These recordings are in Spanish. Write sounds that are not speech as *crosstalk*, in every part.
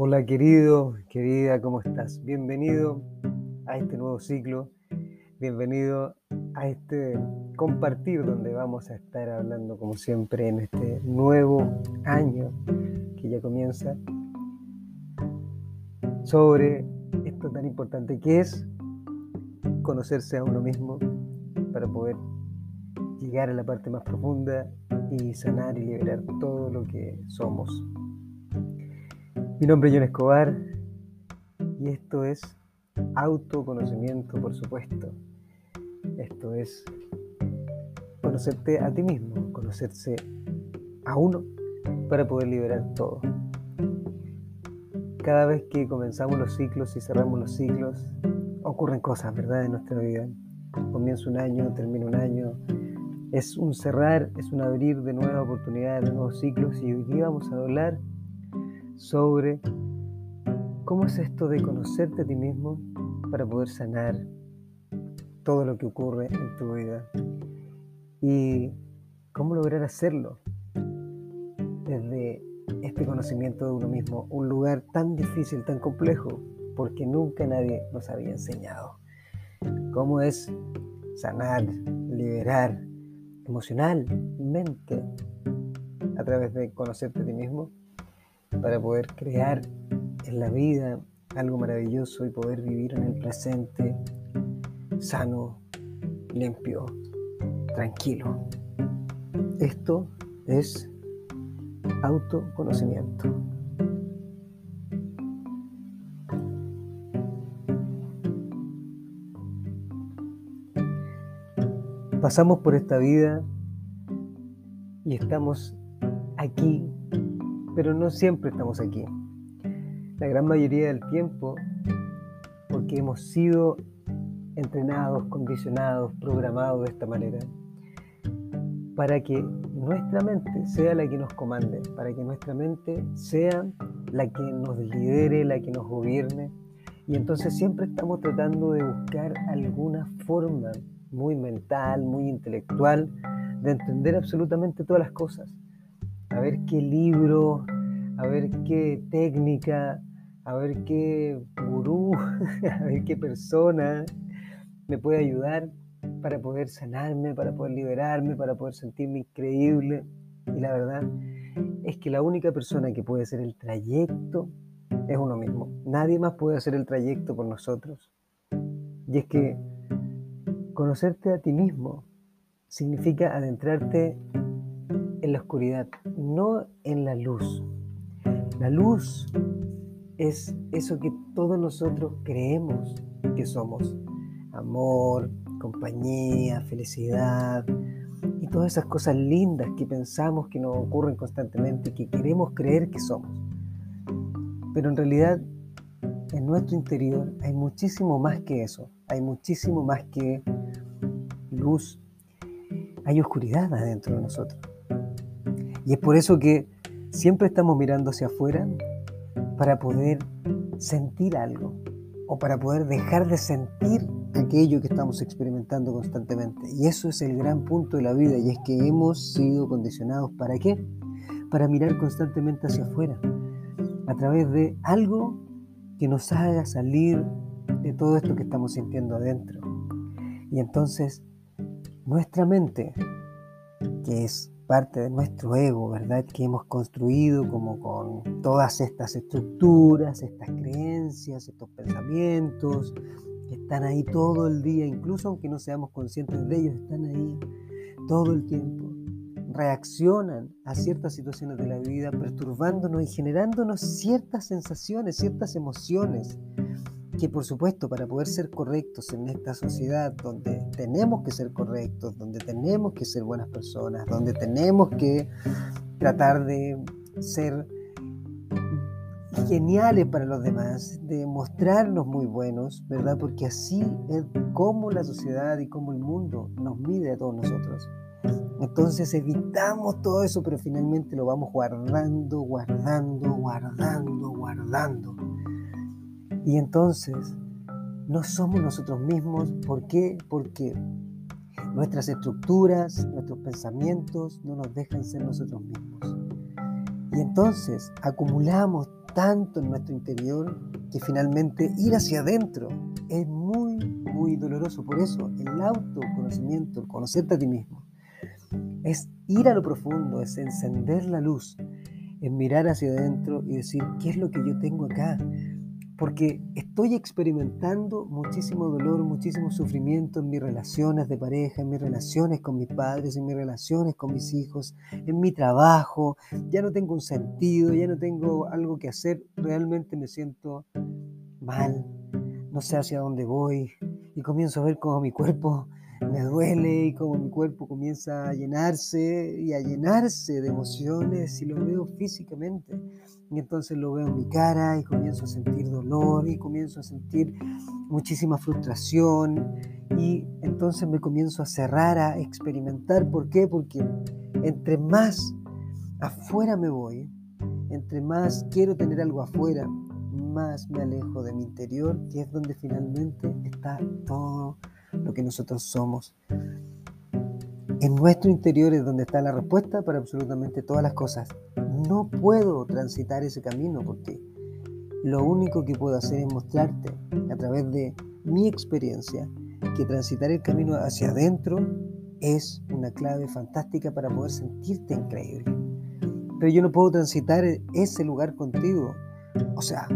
Hola querido, querida, ¿cómo estás? Bienvenido a este nuevo ciclo, bienvenido a este compartir donde vamos a estar hablando como siempre en este nuevo año que ya comienza sobre esto tan importante que es conocerse a uno mismo para poder llegar a la parte más profunda y sanar y liberar todo lo que somos. Mi nombre es John Escobar y esto es autoconocimiento, por supuesto. Esto es conocerte a ti mismo, conocerse a uno para poder liberar todo. Cada vez que comenzamos los ciclos y cerramos los ciclos, ocurren cosas, ¿verdad?, en nuestra vida. Comienza un año, termina un año. Es un cerrar, es un abrir de nuevas oportunidades, de nuevos ciclos y hoy día vamos a hablar sobre cómo es esto de conocerte a ti mismo para poder sanar todo lo que ocurre en tu vida y cómo lograr hacerlo desde este conocimiento de uno mismo, un lugar tan difícil, tan complejo, porque nunca nadie nos había enseñado. Cómo es sanar, liberar emocionalmente a través de conocerte a ti mismo para poder crear en la vida algo maravilloso y poder vivir en el presente sano, limpio, tranquilo. Esto es autoconocimiento. Pasamos por esta vida y estamos aquí pero no siempre estamos aquí. La gran mayoría del tiempo, porque hemos sido entrenados, condicionados, programados de esta manera, para que nuestra mente sea la que nos comande, para que nuestra mente sea la que nos lidere, la que nos gobierne. Y entonces siempre estamos tratando de buscar alguna forma muy mental, muy intelectual, de entender absolutamente todas las cosas a ver qué libro, a ver qué técnica, a ver qué gurú, *laughs* a ver qué persona me puede ayudar para poder sanarme, para poder liberarme, para poder sentirme increíble. Y la verdad es que la única persona que puede hacer el trayecto es uno mismo. Nadie más puede hacer el trayecto por nosotros. Y es que conocerte a ti mismo significa adentrarte en la oscuridad, no en la luz. La luz es eso que todos nosotros creemos que somos. Amor, compañía, felicidad y todas esas cosas lindas que pensamos que nos ocurren constantemente que queremos creer que somos. Pero en realidad en nuestro interior hay muchísimo más que eso. Hay muchísimo más que luz. Hay oscuridad adentro de nosotros. Y es por eso que siempre estamos mirando hacia afuera para poder sentir algo o para poder dejar de sentir aquello que estamos experimentando constantemente. Y eso es el gran punto de la vida y es que hemos sido condicionados para qué? Para mirar constantemente hacia afuera, a través de algo que nos haga salir de todo esto que estamos sintiendo adentro. Y entonces nuestra mente, que es parte de nuestro ego, ¿verdad? Que hemos construido como con todas estas estructuras, estas creencias, estos pensamientos, que están ahí todo el día, incluso aunque no seamos conscientes de ellos, están ahí todo el tiempo. Reaccionan a ciertas situaciones de la vida, perturbándonos y generándonos ciertas sensaciones, ciertas emociones que por supuesto para poder ser correctos en esta sociedad donde tenemos que ser correctos, donde tenemos que ser buenas personas, donde tenemos que tratar de ser geniales para los demás, de mostrarnos muy buenos, ¿verdad? Porque así es como la sociedad y como el mundo nos mide a todos nosotros. Entonces evitamos todo eso, pero finalmente lo vamos guardando, guardando, guardando, guardando. Y entonces no somos nosotros mismos. ¿Por qué? Porque nuestras estructuras, nuestros pensamientos no nos dejan ser nosotros mismos. Y entonces acumulamos tanto en nuestro interior que finalmente ir hacia adentro es muy, muy doloroso. Por eso el autoconocimiento, el conocerte a ti mismo, es ir a lo profundo, es encender la luz, es mirar hacia adentro y decir, ¿qué es lo que yo tengo acá? Porque estoy experimentando muchísimo dolor, muchísimo sufrimiento en mis relaciones de pareja, en mis relaciones con mis padres, en mis relaciones con mis hijos, en mi trabajo. Ya no tengo un sentido, ya no tengo algo que hacer. Realmente me siento mal, no sé hacia dónde voy y comienzo a ver cómo mi cuerpo me duele y cómo mi cuerpo comienza a llenarse y a llenarse de emociones y lo veo físicamente. Y entonces lo veo en mi cara y comienzo a sentir dolor y comienzo a sentir muchísima frustración y entonces me comienzo a cerrar, a experimentar. ¿Por qué? Porque entre más afuera me voy, entre más quiero tener algo afuera, más me alejo de mi interior, que es donde finalmente está todo lo que nosotros somos. En nuestro interior es donde está la respuesta para absolutamente todas las cosas no puedo transitar ese camino porque lo único que puedo hacer es mostrarte a través de mi experiencia que transitar el camino hacia adentro es una clave fantástica para poder sentirte increíble. Pero yo no puedo transitar ese lugar contigo. O sea,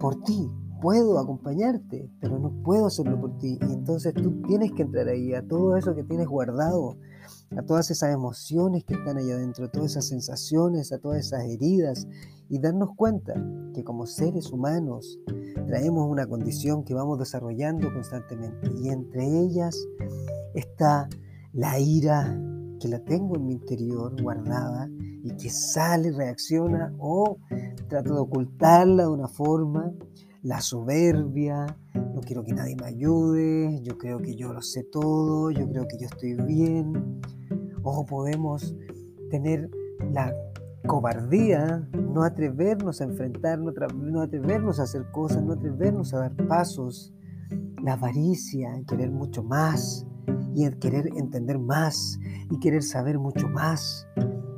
por ti. Puedo acompañarte, pero no puedo hacerlo por ti. Y entonces tú tienes que entrar ahí a todo eso que tienes guardado, a todas esas emociones que están ahí adentro, a todas esas sensaciones, a todas esas heridas y darnos cuenta que como seres humanos traemos una condición que vamos desarrollando constantemente y entre ellas está la ira que la tengo en mi interior guardada y que sale, reacciona o trato de ocultarla de una forma, la soberbia, no quiero que nadie me ayude, yo creo que yo lo sé todo, yo creo que yo estoy bien, o podemos tener la cobardía, no atrevernos a enfrentar, no, atrevernos a hacer cosas, no atrevernos a dar pasos, la avaricia, querer mucho más y querer entender más y querer saber mucho más.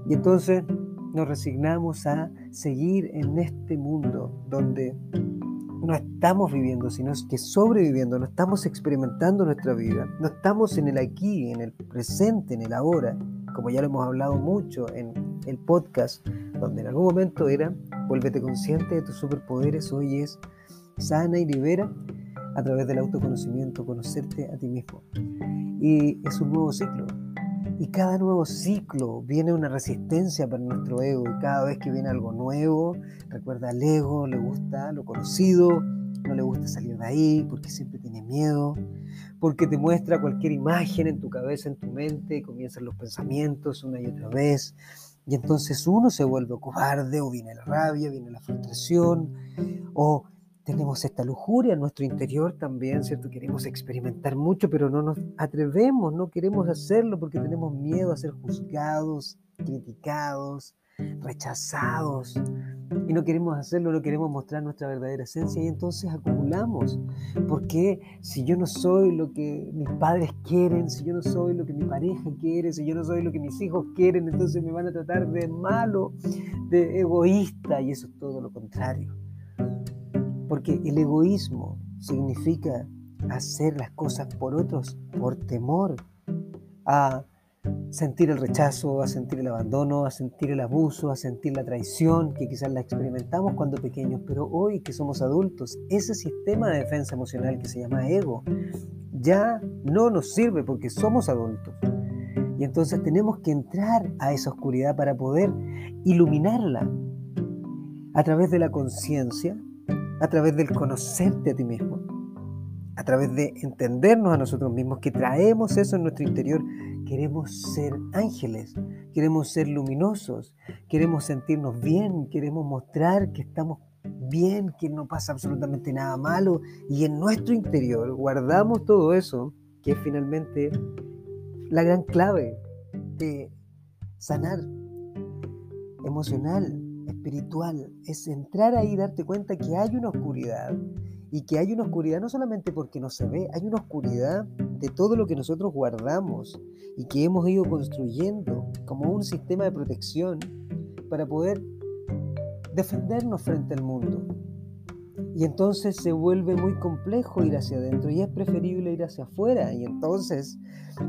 Y entonces nos resignamos a seguir en este mundo donde no estamos viviendo, sino que sobreviviendo, no estamos experimentando nuestra vida, no estamos en el aquí, en el presente, en el ahora, como ya lo hemos hablado mucho en el podcast, donde en algún momento era, vuélvete consciente de tus superpoderes, hoy es sana y libera a través del autoconocimiento, conocerte a ti mismo. Y es un nuevo ciclo, y cada nuevo ciclo viene una resistencia para nuestro ego. Cada vez que viene algo nuevo, recuerda al ego, le gusta lo conocido, no le gusta salir de ahí porque siempre tiene miedo, porque te muestra cualquier imagen en tu cabeza, en tu mente, y comienzan los pensamientos una y otra vez. Y entonces uno se vuelve cobarde, o viene la rabia, viene la frustración, o tenemos esta lujuria en nuestro interior también, ¿cierto? Queremos experimentar mucho, pero no nos atrevemos, no queremos hacerlo porque tenemos miedo a ser juzgados, criticados, rechazados. Y no queremos hacerlo, no queremos mostrar nuestra verdadera esencia y entonces acumulamos. Porque si yo no soy lo que mis padres quieren, si yo no soy lo que mi pareja quiere, si yo no soy lo que mis hijos quieren, entonces me van a tratar de malo, de egoísta y eso es todo lo contrario. Porque el egoísmo significa hacer las cosas por otros por temor a sentir el rechazo, a sentir el abandono, a sentir el abuso, a sentir la traición, que quizás la experimentamos cuando pequeños, pero hoy que somos adultos, ese sistema de defensa emocional que se llama ego ya no nos sirve porque somos adultos. Y entonces tenemos que entrar a esa oscuridad para poder iluminarla a través de la conciencia, a través del conocerte a ti mismo, a través de entendernos a nosotros mismos, que traemos eso en nuestro interior. Queremos ser ángeles, queremos ser luminosos, queremos sentirnos bien, queremos mostrar que estamos bien, que no pasa absolutamente nada malo y en nuestro interior guardamos todo eso, que es finalmente la gran clave de sanar emocional, espiritual, es entrar ahí y darte cuenta que hay una oscuridad y que hay una oscuridad no solamente porque no se ve, hay una oscuridad de todo lo que nosotros guardamos y que hemos ido construyendo como un sistema de protección para poder defendernos frente al mundo. Y entonces se vuelve muy complejo ir hacia adentro y es preferible ir hacia afuera. Y entonces,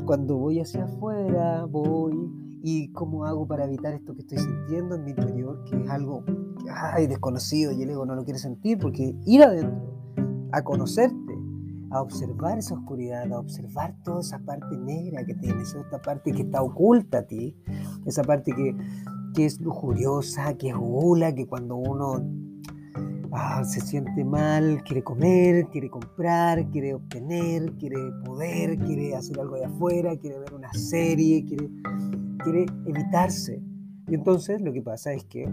cuando voy hacia afuera, voy y cómo hago para evitar esto que estoy sintiendo en mi interior, que es algo ay, desconocido y el ego no lo quiere sentir, porque ir adentro, a conocerte, a observar esa oscuridad, a observar toda esa parte negra que tienes, esta parte que está oculta a ti, esa parte que, que es lujuriosa, que es gula, que cuando uno ah, se siente mal, quiere comer, quiere comprar, quiere obtener, quiere poder, quiere hacer algo de afuera, quiere ver una serie, quiere, quiere evitarse. Y entonces lo que pasa es que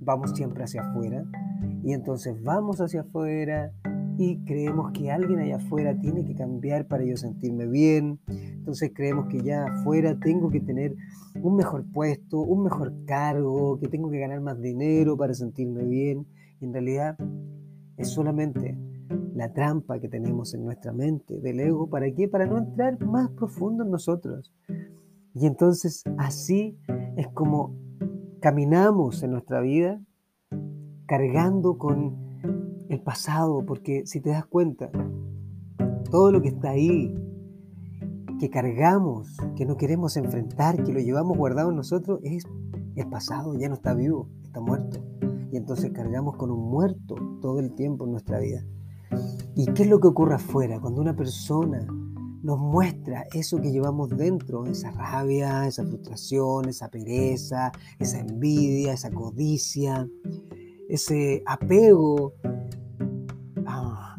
vamos siempre hacia afuera y entonces vamos hacia afuera y creemos que alguien allá afuera tiene que cambiar para yo sentirme bien. Entonces creemos que ya afuera tengo que tener un mejor puesto, un mejor cargo, que tengo que ganar más dinero para sentirme bien. Y en realidad es solamente la trampa que tenemos en nuestra mente del ego. ¿Para qué? Para no entrar más profundo en nosotros. Y entonces así es como caminamos en nuestra vida cargando con el pasado, porque si te das cuenta, todo lo que está ahí, que cargamos, que no queremos enfrentar, que lo llevamos guardado en nosotros, es el pasado, ya no está vivo, está muerto. Y entonces cargamos con un muerto todo el tiempo en nuestra vida. ¿Y qué es lo que ocurre afuera? Cuando una persona nos muestra eso que llevamos dentro, esa rabia, esa frustración, esa pereza, esa envidia, esa codicia, ese apego. Ah,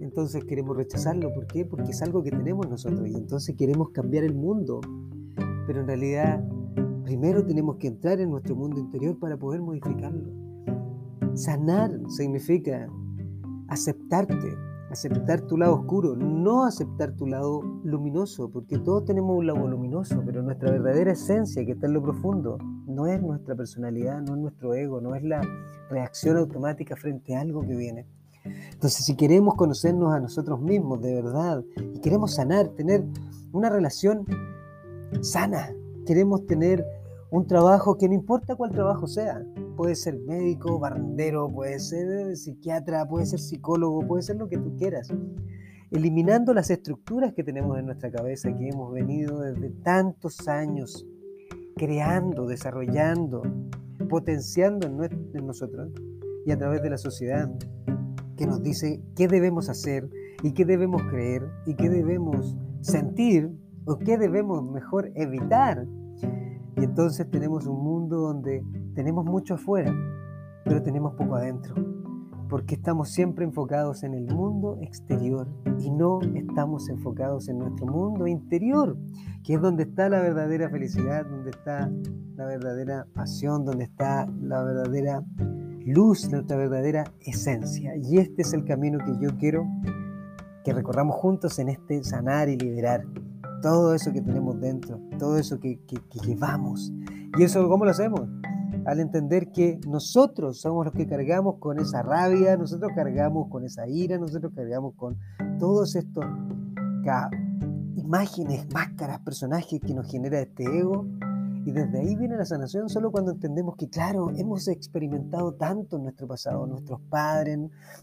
entonces queremos rechazarlo. ¿Por qué? Porque es algo que tenemos nosotros y entonces queremos cambiar el mundo. Pero en realidad, primero tenemos que entrar en nuestro mundo interior para poder modificarlo. Sanar significa aceptarte, aceptar tu lado oscuro, no aceptar tu lado luminoso, porque todos tenemos un lado luminoso, pero nuestra verdadera esencia que está en lo profundo no es nuestra personalidad, no es nuestro ego, no es la reacción automática frente a algo que viene. Entonces, si queremos conocernos a nosotros mismos de verdad y queremos sanar, tener una relación sana, queremos tener un trabajo que no importa cuál trabajo sea, puede ser médico, barrendero, puede ser psiquiatra, puede ser psicólogo, puede ser lo que tú quieras. Eliminando las estructuras que tenemos en nuestra cabeza, que hemos venido desde tantos años creando, desarrollando, potenciando en, nosotros y a través de la sociedad, que nos dice qué debemos hacer y qué debemos creer y qué debemos sentir o qué debemos mejor evitar y entonces tenemos un mundo donde tenemos mucho afuera, pero tenemos poco adentro, porque estamos siempre enfocados en el mundo exterior y no estamos enfocados en nuestro mundo interior, que es donde está la verdadera felicidad, donde está la verdadera pasión, donde está la verdadera luz, nuestra verdadera esencia. Y este es el camino que yo quiero que recorramos juntos en este sanar y liberar todo eso que tenemos dentro, todo eso que, llevamos. ¿Y eso cómo lo hacemos? Al entender que nosotros somos los que cargamos con esa rabia, nosotros cargamos con esa ira, nosotros cargamos con todos estos imágenes, máscaras, personajes que nos genera este ego. Y desde ahí viene la sanación solo cuando entendemos que, claro, hemos experimentado tanto en nuestro pasado. Nuestros padres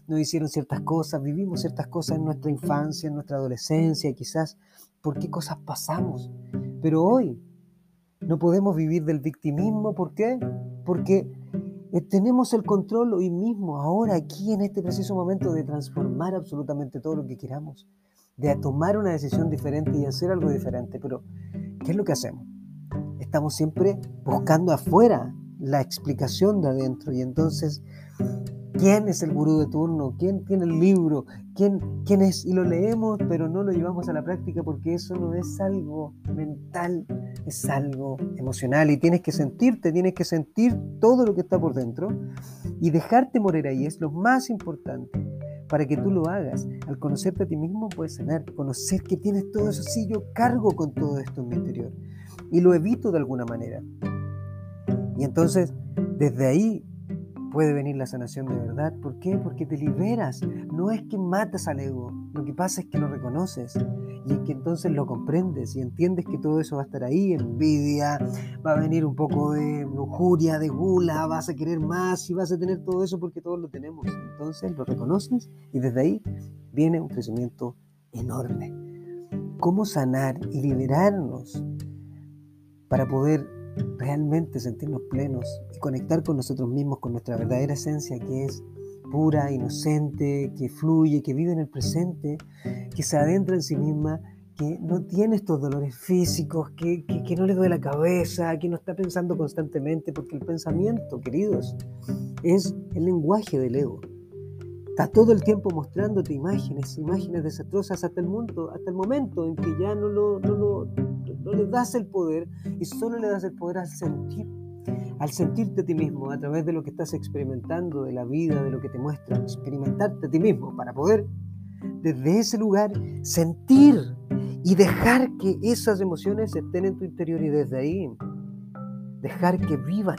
nos hicieron ciertas cosas, vivimos ciertas cosas en nuestra infancia, en nuestra adolescencia, quizás por qué cosas pasamos. Pero hoy no podemos vivir del victimismo. ¿Por qué? Porque eh, tenemos el control hoy mismo, ahora, aquí, en este preciso momento, de transformar absolutamente todo lo que queramos, de tomar una decisión diferente y hacer algo diferente. Pero, ¿qué es lo que hacemos? Estamos siempre buscando afuera la explicación de adentro y entonces ¿Quién es el gurú de turno? ¿Quién tiene el libro? ¿Quién, ¿Quién es? Y lo leemos, pero no lo llevamos a la práctica porque eso no es algo mental, es algo emocional y tienes que sentirte, tienes que sentir todo lo que está por dentro y dejarte morir ahí es lo más importante para que tú lo hagas. Al conocerte a ti mismo puedes sanar, conocer que tienes todo eso. Sí, yo cargo con todo esto en mi interior y lo evito de alguna manera. Y entonces, desde ahí puede venir la sanación de verdad. ¿Por qué? Porque te liberas. No es que matas al ego, lo que pasa es que lo reconoces y es que entonces lo comprendes y entiendes que todo eso va a estar ahí, envidia, va a venir un poco de lujuria, de gula, vas a querer más y vas a tener todo eso porque todos lo tenemos. Entonces lo reconoces y desde ahí viene un crecimiento enorme. ¿Cómo sanar y liberarnos para poder realmente sentirnos plenos y conectar con nosotros mismos, con nuestra verdadera esencia que es pura, inocente, que fluye, que vive en el presente, que se adentra en sí misma, que no tiene estos dolores físicos, que, que, no le duele la cabeza, que no está pensando constantemente, porque el pensamiento, queridos, es el lenguaje del ego. Está todo el tiempo mostrándote imágenes, imágenes desastrosas hasta el, mundo, hasta el momento en que ya no, lo, le das el poder y solo le das el poder al sentir al sentirte a ti mismo a través de lo que estás experimentando, de la vida, de lo que te muestra, experimentarte a ti mismo para poder desde ese lugar sentir y dejar que esas emociones estén en tu interior y desde ahí dejar que vivan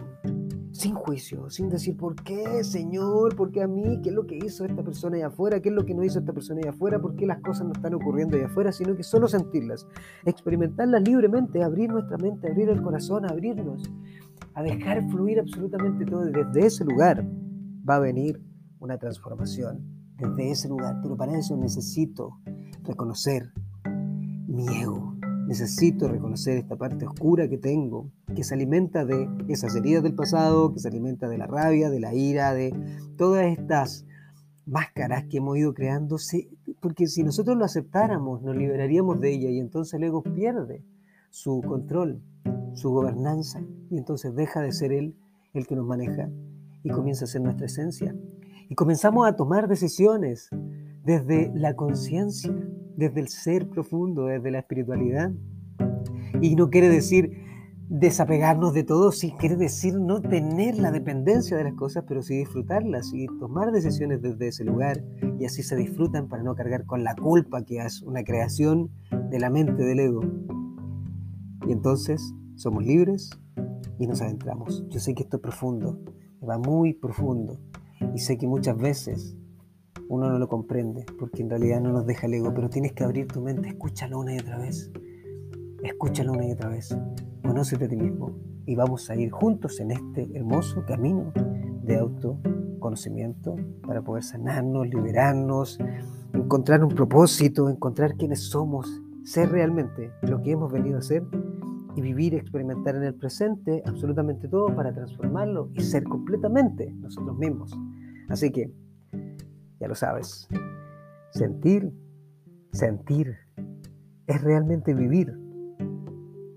sin juicio, sin decir por qué, Señor, por qué a mí, qué es lo que hizo esta persona allá afuera, qué es lo que no hizo esta persona allá afuera, por qué las cosas no están ocurriendo allá afuera, sino que solo sentirlas, experimentarlas libremente, abrir nuestra mente, abrir el corazón, abrirnos a dejar fluir absolutamente todo. Desde ese lugar va a venir una transformación. Desde ese lugar. Pero para eso necesito reconocer mi ego. Necesito reconocer esta parte oscura que tengo, que se alimenta de esas heridas del pasado, que se alimenta de la rabia, de la ira, de todas estas máscaras que hemos ido creando, porque si nosotros lo aceptáramos, nos liberaríamos de ella y entonces el ego pierde su control su gobernanza y entonces deja de ser Él el que nos maneja y comienza a ser nuestra esencia. Y comenzamos a tomar decisiones desde la conciencia, desde el ser profundo, desde la espiritualidad. Y no quiere decir desapegarnos de todo, sí quiere decir no tener la dependencia de las cosas, pero sí disfrutarlas y tomar decisiones desde ese lugar. Y así se disfrutan para no cargar con la culpa que es una creación de la mente del ego. Y entonces somos libres y nos adentramos. Yo sé que esto es profundo, va muy profundo y sé que muchas veces uno no lo comprende porque en realidad no nos deja el ego, pero tienes que abrir tu mente, escúchalo una y otra vez, escúchalo una y otra vez, conócete a ti mismo. Y vamos a ir juntos en este hermoso camino de autoconocimiento para poder sanarnos, liberarnos, encontrar un propósito, encontrar quiénes somos, ser realmente lo que hemos venido a ser y vivir, experimentar en el presente absolutamente todo para transformarlo y ser completamente nosotros mismos. Así que, ya lo sabes, sentir, sentir es realmente vivir.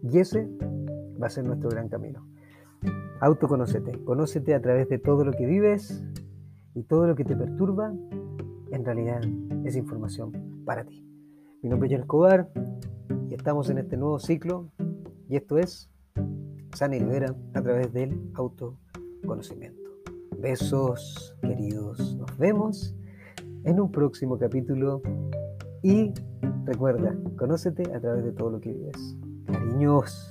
Y ese va a ser nuestro gran camino. Autoconócete, conócete a través de todo lo que vives y todo lo que te perturba, en realidad es información para ti. Mi nombre es John Escobar y estamos en este nuevo ciclo y esto es Sana y Libera a través del autoconocimiento. Besos, queridos. Nos vemos en un próximo capítulo. Y recuerda, conócete a través de todo lo que vives. Cariños.